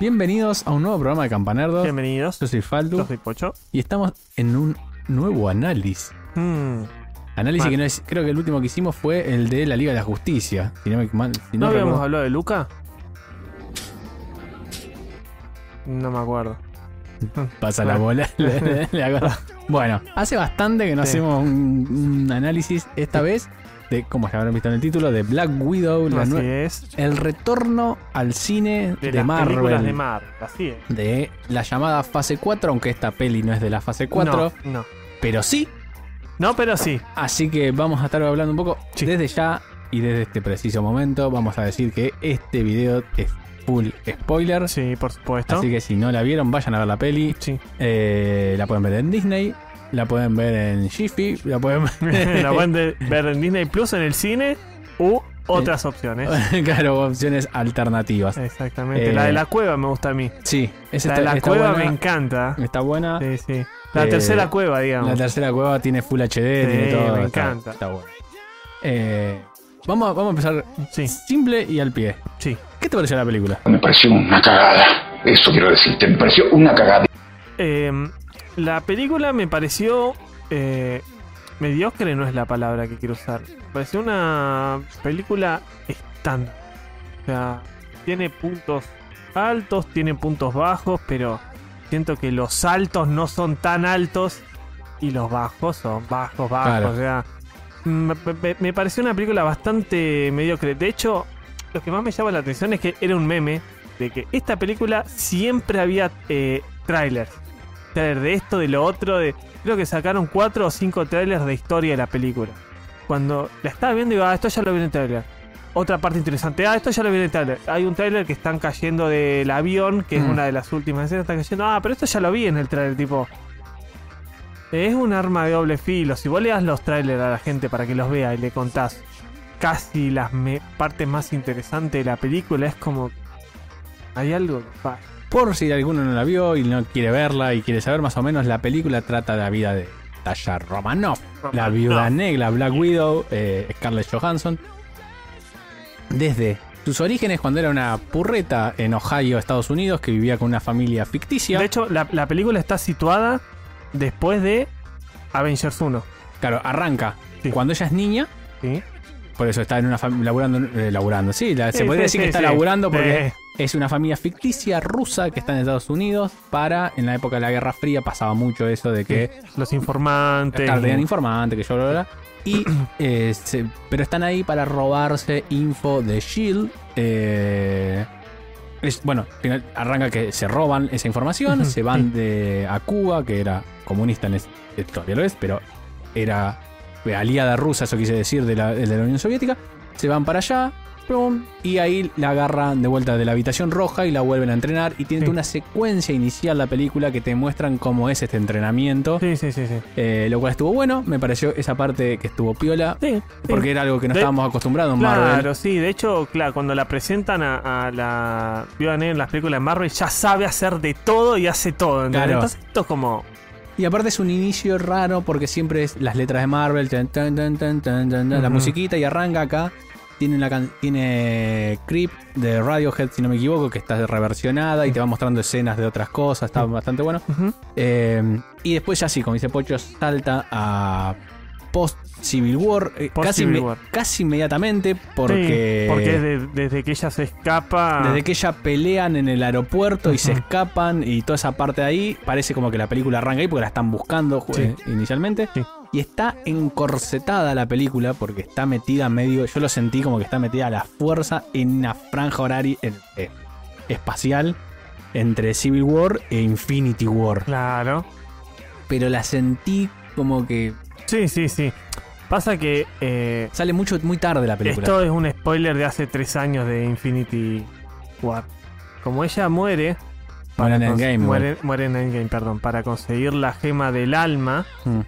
Bienvenidos a un nuevo programa de Campanerdos. Bienvenidos. Yo soy Faldu Yo soy Pocho. y estamos en un nuevo análisis. Mm. Análisis que no es, creo que el último que hicimos fue el de la Liga de la Justicia. Si no me mal- si ¿No no habíamos hablado de Luca? No me acuerdo. Pasa la bola. le- bueno, hace bastante que no Sí. hacemos un, un análisis, esta vez, de, como ya habrán visto en el título, de Black Widow, la Así es. el retorno al cine De, de, las Marvel. películas de Marvel. Así es. de la llamada fase 4, aunque esta peli no es de la fase 4, No, no. pero sí. No, pero sí. Así que vamos a estar hablando un poco Sí. desde ya y desde este preciso momento. Vamos a decir que este video es full spoiler. Sí, por supuesto. Así que si no la vieron, vayan a ver la peli. Sí. Eh, la pueden ver en Disney, la pueden ver en Jiffy, la pueden ver. la pueden de- ver en Disney Plus en el cine u otras opciones. claro, opciones alternativas. Exactamente. Eh, La de la cueva me gusta a mí. Sí, esa La de la está cueva buena. me encanta. Está buena. Sí, sí. La Eh, tercera cueva, digamos. La tercera cueva tiene Full HD, tiene todo. me está- encanta. Está, bueno. Eh, vamos, a- vamos a empezar Sí, simple y al pie. sí. ¿Qué te pareció la película? Me pareció una cagada. Eso quiero decirte, me pareció una cagada. Eh, la película me pareció eh, mediocre, no es la palabra que quiero usar. Me pareció una película estándar. O sea, tiene puntos altos, tiene puntos bajos, pero siento que los altos no son tan altos y los bajos son bajos, bajos. Claro. O sea, me, me- me pareció una película bastante mediocre. De hecho, lo que más me llama la atención es que era un meme de que esta película siempre había eh, trailers. Trailer de esto, de lo otro, de. Creo que sacaron cuatro o cinco trailers de historia de la película. Cuando la estaba viendo, digo, ah, esto ya lo vi en el trailer. Otra parte interesante, ah, esto ya lo vi en el trailer. Hay un trailer que están cayendo del avión, que es Mm. una de las últimas escenas, están cayendo, ah, pero esto ya lo vi en el trailer, tipo. Es un arma de doble filo. Si vos le das los trailers a la gente para que los vea y le contás casi las partes más interesantes de la película, es como. Hay algo que falla. Por si alguno no la vio y no quiere verla y quiere saber más o menos, la película trata de la vida de Tasha Romanoff, la viuda negra, Black Widow, eh, Scarlett Johansson. Desde sus orígenes, cuando era una purreta en Ohio, Estados Unidos, que vivía con una familia ficticia. De hecho, la, la película está situada después de Avengers 1. claro, arranca Sí. cuando ella es niña, ¿Sí? Por eso está en una familia laburando, eh, laburando. Sí, la- se Sí, podría sí, decir que está laburando porque Es una familia ficticia rusa que está en Estados Unidos para, en la época de la Guerra Fría pasaba mucho eso de que los informantes. tenían informantes, que yo bla, bla, y, eh, se- pero están ahí para robarse info de SHIELD. eh, es- bueno, final- arranca que se roban esa información, se van de, a Cuba, que era comunista, en es- todavía lo es, pero era aliada rusa, eso quise decir, de la, de la Unión Soviética. Se van para allá, plum, y ahí la agarran de vuelta de la habitación roja y la vuelven a entrenar. Y tiene Sí. una secuencia inicial la película que te muestran cómo es este entrenamiento. Sí, sí, sí, sí. Eh, lo cual estuvo bueno, me pareció esa parte que estuvo piola, Sí, porque era algo que no De- estábamos acostumbrados en Marvel. Claro, sí, de hecho, claro, cuando la presentan a, a la Viuda en las películas de Marvel, ya sabe hacer de todo y hace todo. Claro. Entonces, esto es como. Y aparte es un inicio raro porque siempre es las letras de Marvel, tan, tan, tan, tan, tan, tan, tan, la musiquita y arranca acá. Tiene, can- tiene Creep de Radiohead, si no me equivoco, que está reversionada y te va mostrando escenas de otras cosas, está bastante bueno. Eh, y después ya sí, como dice Pocho, salta a post Civil War, eh, Post casi, Civil casi inmediatamente porque, Sí, porque es de- desde que ella se escapa. desde que ella pelean en el aeropuerto y se escapan y toda esa parte de ahí, parece como que la película arranca ahí porque la están buscando Sí. eh, inicialmente. Sí. Y está encorsetada la película porque está metida medio, yo lo sentí como que está metida a la fuerza en una franja horaria eh, espacial entre Civil War e Infinity War. Claro. Pero la sentí como que Sí, sí, sí. Pasa que eh, sale mucho muy tarde la película. esto es un spoiler de hace tres años de Infinity War. Como ella muere. Muere en Endgame, Muere, muere en Endgame, perdón. Para conseguir la gema del alma. Mm.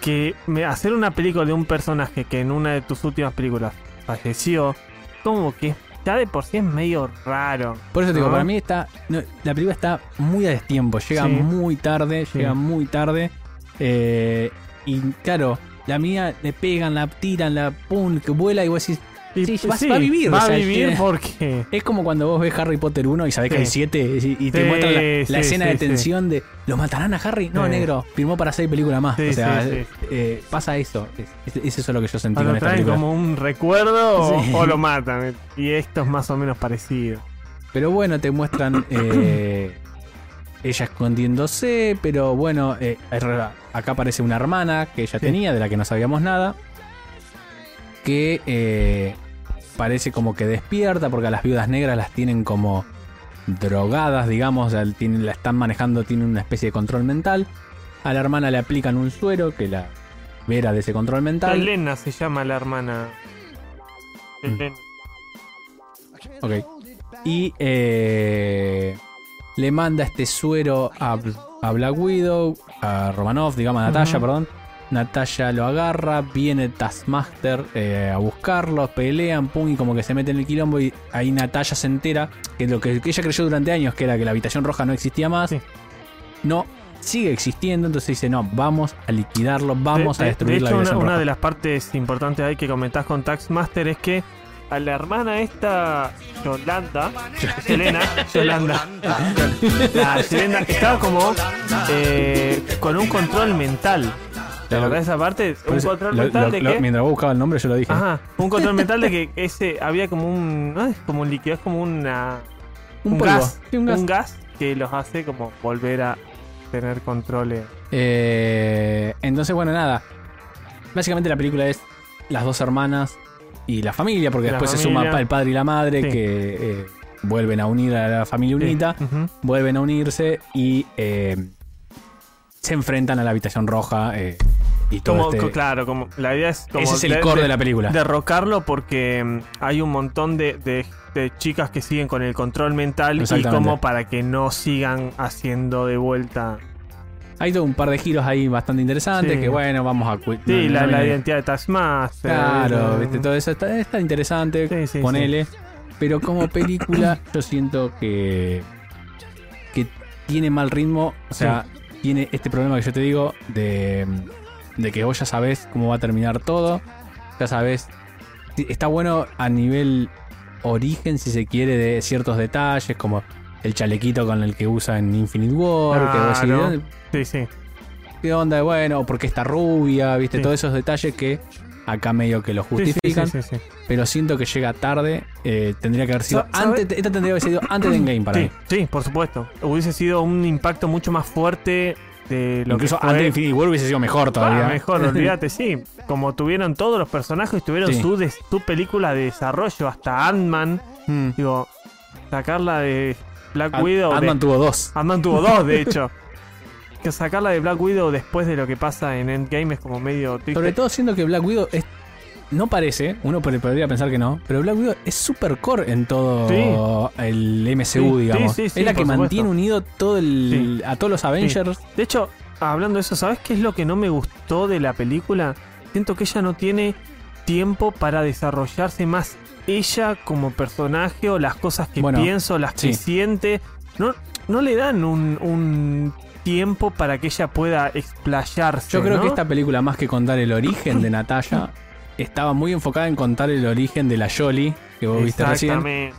que me- hacer una película de un personaje que en una de tus últimas películas falleció, como que ya de por sí es medio raro. Por eso te digo, para mí está. no, la película está muy a destiempo, llega Sí. muy tarde, Sí. llega muy tarde. eh, y claro, la mía le pegan, la tiran, la pum, que vuela y vos decís. Y- Sí, va- va a vivir, Va o sea, a vivir porque. Es como cuando vos ves Harry Potter 1 y sabés que hay 7 y, y te muestran la, escena de tensión de ¿lo matarán a Harry? No, negro, firmó para 6 películas más. O sea, eh, pasa eso. Es, es- es eso lo que yo sentí con esta película. como un recuerdo o, lo matan. Y esto es más o menos parecido. Pero bueno, te muestran eh, ella escondiéndose, pero bueno, eh, acá aparece una hermana que ella Sí. tenía, de la que no sabíamos nada, que eh, parece como que despierta, porque a las viudas negras las tienen como drogadas, digamos, la están manejando, tienen una especie de control mental. A la hermana le aplican un suero que la vera de ese control mental. Elena se llama la hermana. Mm. Elena. Ok. Y eh, le manda este suero a, a Black Widow, a Romanoff, digamos a Natalia, perdón. Natalia lo agarra, viene Taskmaster eh, a buscarlo, pelean, pum, y como que se mete en el quilombo y ahí Natalia se entera que lo que, ella creyó durante años, que era que la habitación roja no existía más, Sí. no sigue existiendo, entonces dice, no, vamos a liquidarlo, vamos De- a de- destruir de la hecho, una, habitación una roja. de las partes importantes ahí que comentás con Taxmaster es que a la hermana esta, Yolanda, Selena, Yolanda, la Selena, estaba como eh, con un control mental. ¿Te Claro. acordás de esa parte? Un eso, control lo- mental lo- de lo- que... mientras vos buscabas el nombre yo lo dije. Ajá, un control mental de que ese había como un... No es como un líquido, es como una... Un Un, polvo. gas, Sí, un gas. un gas que los hace como volver a tener controles. Eh, entonces, bueno, nada. Básicamente la película es las dos hermanas y la familia, porque La después se suma el padre y la madre Sí. que eh, vuelven a unir a la familia unita, Sí. Vuelven a unirse y eh, se enfrentan a la habitación roja eh, y todo Como, este- claro, como la idea es como Ese es el de- core de, de- la película. derrocarlo porque mm, hay un montón de, de- chicas que siguen con el control mental y como para que no sigan haciendo de vuelta. Hay todo un par de giros ahí bastante interesantes Sí. que, bueno, vamos a... Sí, no- la, no la viene- identidad de Taskmaster. Claro, viste, todo eso está, está interesante, Sí, sí, ponele. Pero como película, yo siento que, que tiene mal ritmo. O sea, tiene este problema que yo te digo de, de que vos ya sabés cómo va a terminar todo. Ya sabés. Está bueno a nivel origen, si se quiere, de ciertos detalles, como el chalequito con el que usa en Infinite War. que vos decís, Claro. "¿Dónde- Sí, sí. ¿Qué onda? Bueno, porque está rubia, viste, Sí. todos esos detalles que acá medio que lo justifican sí, sí, sí. pero siento que llega tarde. eh, tendría que haber sido antes. Esta tendría que haber sido antes de Endgame para mí. sí, por supuesto. Hubiese sido un impacto mucho más fuerte de lo Incluso que antes de Infinity War hubiese sido mejor todavía. Ah, mejor, olvídate, sí. Como tuvieron todos los personajes, tuvieron Sí. su, película de desarrollo, hasta Ant-Man. Mm. Digo, sacarla de Black Widow. de- Ant-Man tuvo dos. Ant-Man tuvo dos, de hecho. Que sacarla de Black Widow después de lo que pasa en Endgame es como medio triste. Sobre todo siendo que Black Widow es. No parece, uno pod- podría pensar que no, pero Black Widow es super core en todo el MCU, Sí, digamos. sí, sí, sí, es la que mantiene unido todo el, a todos los Avengers. De hecho, hablando de eso, ¿sabes qué es lo que no me gustó de la película? Siento que ella no tiene tiempo para desarrollarse más ella como personaje o las cosas que Bueno, pienso, las que sí. siente. No, no le dan un, un tiempo para que ella pueda explayarse. Yo creo ¿no? que esta película, más que contar el origen de Natalia, estaba muy enfocada en contar el origen de la Jolie que vos viste recién.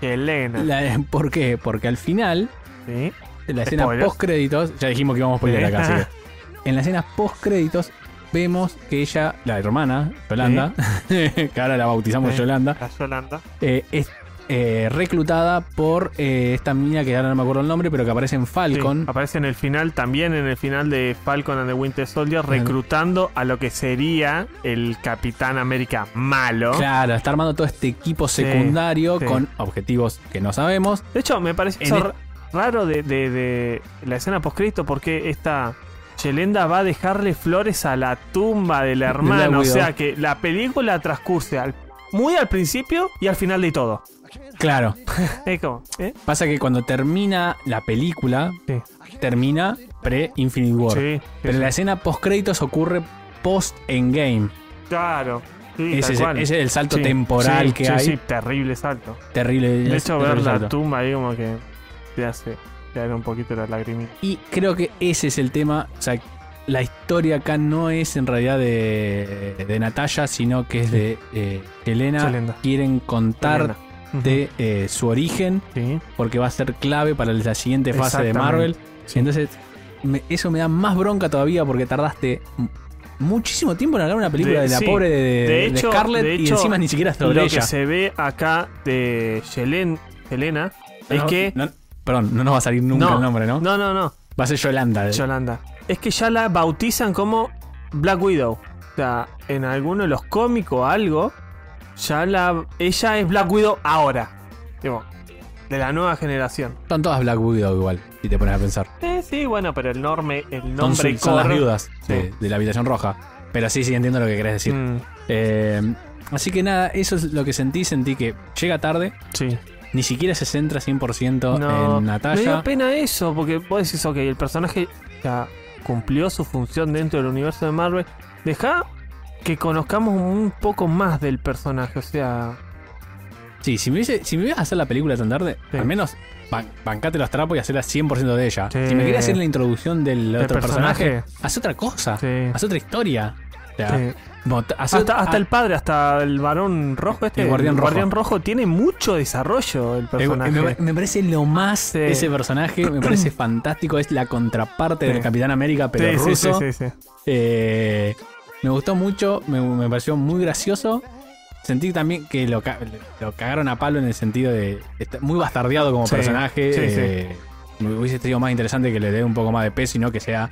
Elena. La- ¿Por qué? Porque al final Sí. En la escena Spoilers. post créditos, ya dijimos que íbamos a Sí. acá, así que- En la escena post créditos vemos que ella, la hermana, Yolanda, que ahora la bautizamos. Yolanda, La Yolanda. eh, es eh, reclutada por eh, esta mina que ahora no me acuerdo el nombre, pero que aparece en Falcon. Sí, aparece en el final, también en el final de Falcon and the Winter Soldier, reclutando a lo que sería el Capitán América malo. Claro, está armando todo este equipo secundario sí. con objetivos que no sabemos. De hecho, me parece ra- raro de, de- de la escena postcristo porque esta Yelenda va a dejarle flores a la tumba de la Black hermana. O sea que la película transcurse al- muy al principio y al final de todo. Claro, Es como, ¿eh? pasa que cuando termina la película, Sí. termina pre-Infinite War. Sí, Pero sí. la escena post créditos ocurre post-Endgame. Claro. Ese es, cual. ese es el salto temporal que hay. Sí, terrible salto. Terrible. De hecho, ver la salto. tumba ahí como que te hace caer un poquito la lagrimita. Y creo que ese es el tema. O sea, la historia acá no es en realidad de, de Natalia, sino que es de eh, Helena. Yelena. Quieren contarte Elena. eh, su origen Sí. porque va a ser clave para la siguiente fase de. Marvel. Sí. Entonces, me- eso me da más bronca todavía porque tardaste muchísimo tiempo en hablar una película de, De- la sí. pobre de, De de Scarlett de y encima ni siquiera sobre Lo ella. que se ve acá de Yelen, es No, que. no- perdón, no nos va a salir nunca No. el nombre, ¿no? No, no, no. Va a ser Yolanda. eh. Yolanda. Es que ya la bautizan como Black Widow. O sea, en alguno de los cómicos o algo, ya la. Ella es Black Widow ahora. Digo, de la nueva generación. Son todas Black Widow igual, si te pones a pensar. Eh, sí, bueno, pero el, norme, el Son, nombre su- son las viudas de la habitación roja. Pero sí, sí, entiendo lo que querés decir. Mm, Eh, así que nada, eso es lo que sentí. Sentí que llega tarde, sí. Ni siquiera se centra 100% No, en me dio Natalia. pena eso, porque vos decís, ok, el personaje ya cumplió su función dentro del universo de Marvel. Deja que conozcamos un poco más del personaje, o sea. Sí, si me, hubiese, si me ibas a hacer la película tan tarde, Sí. al menos ban- bancate los trapos y hacerla 100% de ella. Sí. Si me quieres hacer la introducción del Del otro personaje, personaje. haz otra cosa. Sí. Haz otra historia. Sea, Hasta, ah, el padre, hasta el varón rojo este, El guardián rojo. rojo tiene mucho desarrollo el eh, personaje. me, me parece lo más Sí. ese personaje, me parece fantástico. Es la contraparte del. Capitán América, pero sí, ruso. Eh, me gustó mucho, me, me pareció muy gracioso. Sentí también que lo, lo cagaron a palo en el sentido de. está muy bastardeado como personaje. eh, Me hubiese sido más interesante que le dé un poco más de peso y no que sea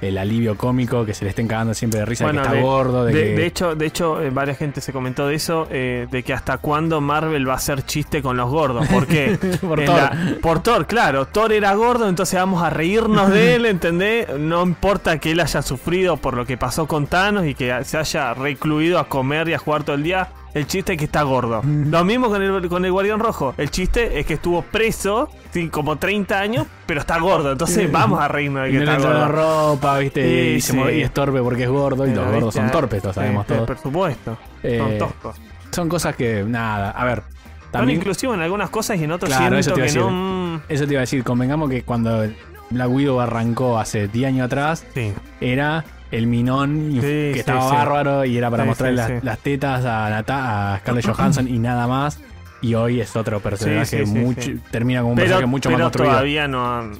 el alivio cómico, que se le estén cagando siempre de risa, Bueno, de que está de- gordo. De, De, que- de hecho, de hecho eh, varias gente se comentó de eso, eh, de que hasta cuándo Marvel va a hacer chiste con los gordos. ¿Por qué? Por Thor. la- por Thor, claro. Thor era gordo, entonces vamos a reírnos de él, ¿entendés? No importa que él haya sufrido por lo que pasó con Thanos y que se haya recluido a comer y a jugar todo el día. El chiste es que está gordo. Lo mismo con el, con el Guardián Rojo. El chiste es que estuvo preso, como 30 años, pero está gordo. Entonces vamos a reírnos de y que no le está entra la gordo. ropa, ¿viste? Y, se sí. mueve- y es torpe porque es gordo. Y los gordos son torpes, lo sabemos Sí, todos. Por supuesto. Eh, Son toscos. son cosas que, nada, a ver. Son También, inclusivos en algunas cosas y en otras Claro, eso te iba a que no. decir. mm, Eso te iba a decir, convengamos que cuando Black Widow arrancó hace 10 años atrás, Sí. era el minón y- Sí, que sí, estaba bárbaro y era para las, sí. las tetas a, Nata- a Scarlett Johansson y nada más. Y hoy es otro personaje, Sí, mucho, termina como un Pero, personaje mucho más construido. todavía no.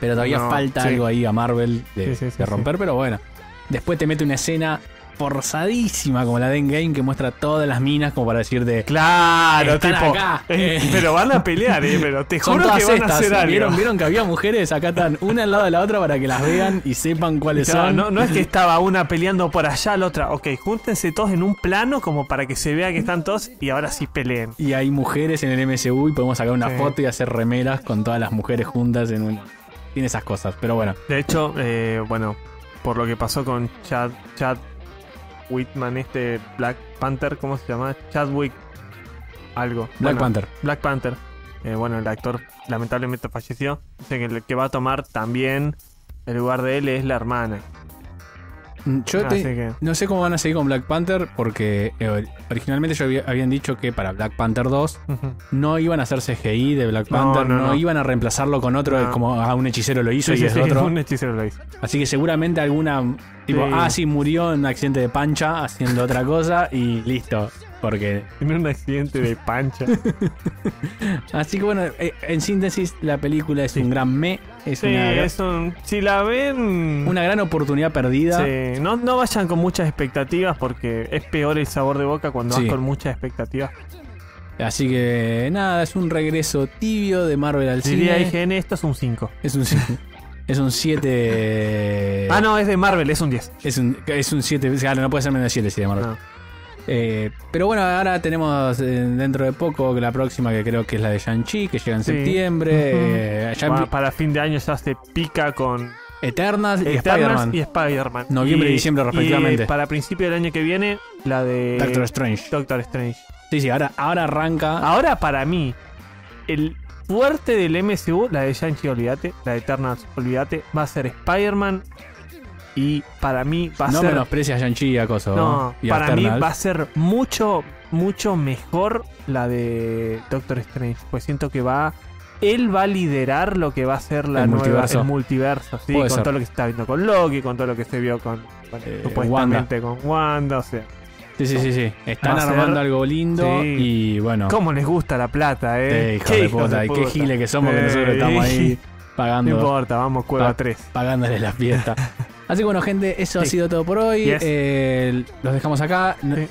pero todavía no, falta algo ahí a Marvel de romper, pero bueno. Después te mete una escena forzadísima como la de Endgame que muestra todas las minas como para decir de... Claro, Están tipo. acá. eh, pero van a pelear, eh, pero te juro que van a hacer algo. ¿Vieron, vieron que había mujeres acá están una al lado de la otra para que las vean y sepan cuáles Claro, son. no, no es que estaba una peleando por allá, la otra. Ok, júntense todos en un plano como para que se vea que están todos y ahora sí peleen. Y hay mujeres en el MCU y podemos sacar una Sí. foto y hacer remeras con todas las mujeres juntas en un... Tiene esas cosas, pero bueno. De hecho, eh, bueno, por lo que pasó con Chad, Chad Whitman, este Black Panther, ¿cómo se llama? Chadwick algo. Black Bueno, Panther. Black Panther. Eh, bueno, el actor lamentablemente falleció. Dice que el que va a tomar también el lugar de él es la hermana. Mm, Yo te- Así que- no sé cómo van a seguir con Black Panther porque eh, originalmente yo había- habían dicho que para Black Panther 2 Ujú. no iban a hacer CGI de Black Panther, no, no, no. iban a reemplazarlo con otro como a un hechicero lo hizo Sí, y sí, es sí, otro. un hechicero lo hizo. Así que seguramente alguna tipo, ah, sí, murió en un accidente de pancha haciendo otra cosa y listo. Porque. En un accidente de pancha. Así que bueno, eh, en síntesis, la película es Sí. un gran me, es sí, una, es un- si la ven... una gran oportunidad perdida. Sí, no, no vayan con muchas expectativas porque es peor el sabor de boca cuando vas con muchas expectativas. Así que nada, es un regreso tibio de Marvel al Diría cine. IGN, esto es un 5. Es un es un 7. Ah, no, es de Marvel, es un 10. Es un, es un 7. Claro, no puede ser menos de 7 si de Marvel. No. Eh, pero bueno, ahora tenemos eh, dentro de poco la próxima que creo que es la de Shang-Chi, que llega en Sí. septiembre. Eh, ya para fin de año ya se pica con Eternals y Eternals Spider-Man. y Spider-Man. Noviembre y diciembre, respectivamente. Y para principio del año que viene, la de Doctor Strange. Doctor Strange. Sí, sí, ahora, ahora arranca. Ahora, para mí, el fuerte del MCU, la de Shang-Chi, olvídate, la de Eternals, olvídate, va a ser Spider-Man. Y para mí va a no ser. menosprecia a Shang-Chi y a Coso. No, y a para mí va a ser mucho, mucho mejor la de Doctor Strange. Pues siento que va él va a liderar lo que va a ser la El nueva, multiverso. el multiverso, sí, Puede con ser. todo lo que se está viendo con Loki, con todo lo que se vio con, con- Eh, supuestamente con Wanda, o sea, Sí, sí, sí, sí. Están ser- armando algo lindo Sí. y bueno. cómo les gusta la plata, Sí, eh. hijos Qué de hijos puta. Y qué puta. giles que somos que Sí. nosotros estamos ahí No pagando, importa, vamos cueva Pa- 3. pagándole la fiesta. Así que bueno, gente, eso ha sido todo por hoy. Yes. Eh, los dejamos acá. Sí.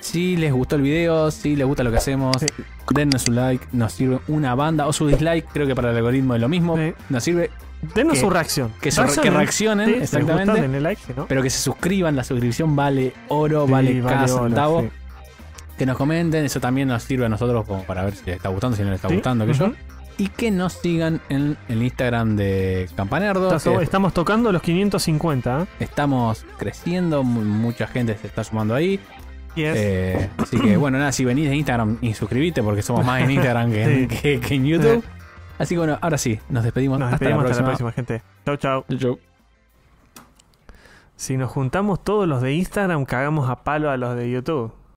Si les gustó el video, si les gusta lo que hacemos, Sí. dennos su like, nos sirve una banda o su dislike, creo que para el algoritmo es lo mismo. Nos sirve, Denos Que- su reacción. que reaccionen, Sí, si les gusta, exactamente. like, no. pero que se suscriban, la suscripción vale oro, Sí, vale cada vale centavo. sí. Que nos comenten, eso también nos sirve a nosotros como para ver si les está gustando, si no les está gustando, que yo. Y que nos sigan en el Instagram de Campanerdo. Está- Estamos tocando los 550. ¿eh? estamos creciendo, mu- mucha gente se está sumando ahí. Yes. Eh, así que bueno, nada, si venís de Instagram y suscribite porque somos más en Instagram que, en- Sí. que- que en YouTube. Así que bueno, ahora sí, nos despedimos. Nos hasta, despedimos la hasta la próxima. próxima, gente. Chau, chau. Chau. Si nos juntamos todos los de Instagram, cagamos a palo a los de YouTube.